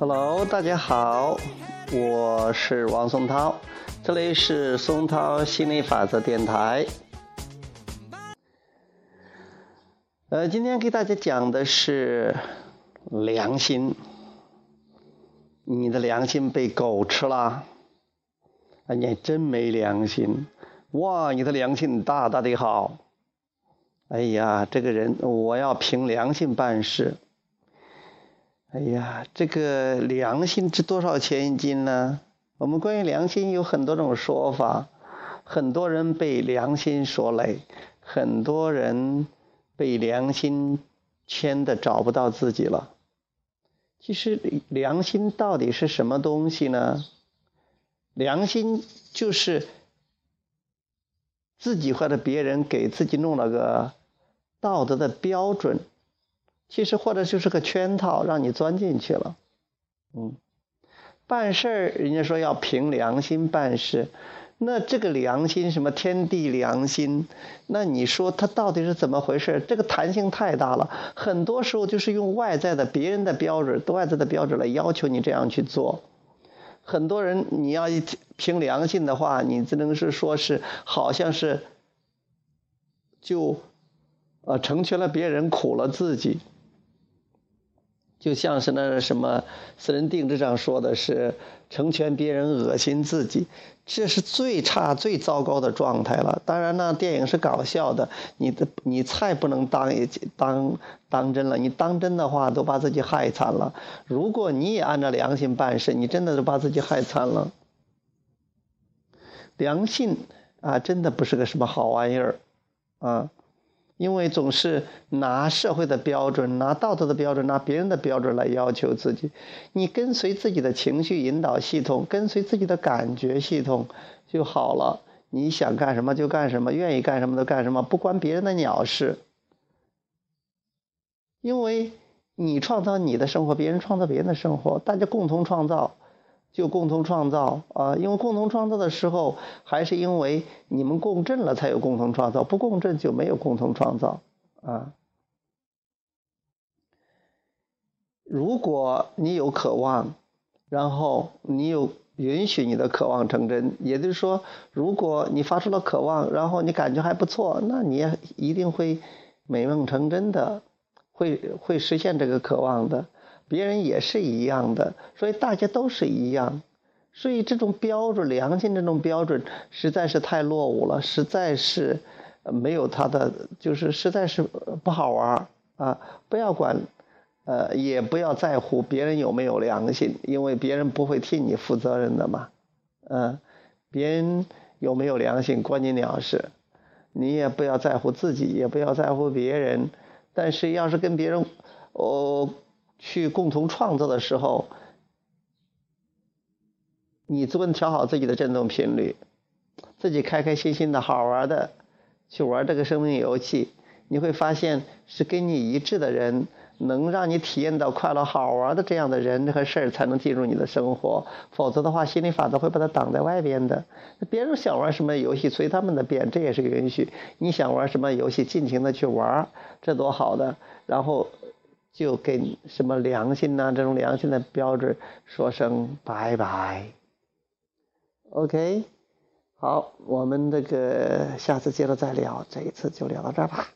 Hello，大家好，我是王松涛，这里是松涛心理法则电台。呃，今天给大家讲的是良心。你的良心被狗吃了，啊，你还真没良心！哇，你的良心大大的好！哎呀，这个人我要凭良心办事。哎呀，这个良心值多少钱一斤呢？我们关于良心有很多种说法，很多人被良心所累，很多人被良心牵的找不到自己了。其实良心到底是什么东西呢？良心就是自己或者别人给自己弄了个道德的标准，其实或者就是个圈套，让你钻进去了。嗯，办事儿人家说要凭良心办事。那这个良心什么天地良心？那你说它到底是怎么回事？这个弹性太大了，很多时候就是用外在的别人的标准、外在的标准来要求你这样去做。很多人你要一凭良心的话，你只能是说是好像是就呃成全了别人，苦了自己。就像是那什么私人定制上说的是成全别人，恶心自己，这是最差、最糟糕的状态了。当然呢，电影是搞笑的，你的你菜不能当当当真了，你当真的话都把自己害惨了。如果你也按照良心办事，你真的是把自己害惨了。良心啊，真的不是个什么好玩意儿啊。因为总是拿社会的标准、拿道德的标准、拿别人的标准来要求自己，你跟随自己的情绪引导系统，跟随自己的感觉系统就好了。你想干什么就干什么，愿意干什么就干什么，不关别人的鸟事。因为你创造你的生活，别人创造别人的生活，大家共同创造。就共同创造啊，因为共同创造的时候，还是因为你们共振了才有共同创造，不共振就没有共同创造啊。如果你有渴望，然后你有允许你的渴望成真，也就是说，如果你发出了渴望，然后你感觉还不错，那你也一定会美梦成真的，会会实现这个渴望的。别人也是一样的，所以大家都是一样，所以这种标准，良心这种标准实在是太落伍了，实在是没有它的，就是实在是不好玩啊！不要管，呃，也不要在乎别人有没有良心，因为别人不会替你负责任的嘛，嗯，别人有没有良心关你鸟事，你也不要在乎自己，也不要在乎别人，但是要是跟别人，哦。去共同创造的时候，你只管调好自己的振动频率，自己开开心心的好玩的去玩这个生命游戏，你会发现是跟你一致的人，能让你体验到快乐好玩的这样的人和事儿才能进入你的生活，否则的话，心理法则会把它挡在外边的。别人想玩什么游戏，随他们的便，这也是允许。你想玩什么游戏，尽情的去玩，这多好的。然后。就跟什么良心呐，这种良心的标志说声拜拜。OK，好，我们这个下次接着再聊，这一次就聊到这儿吧。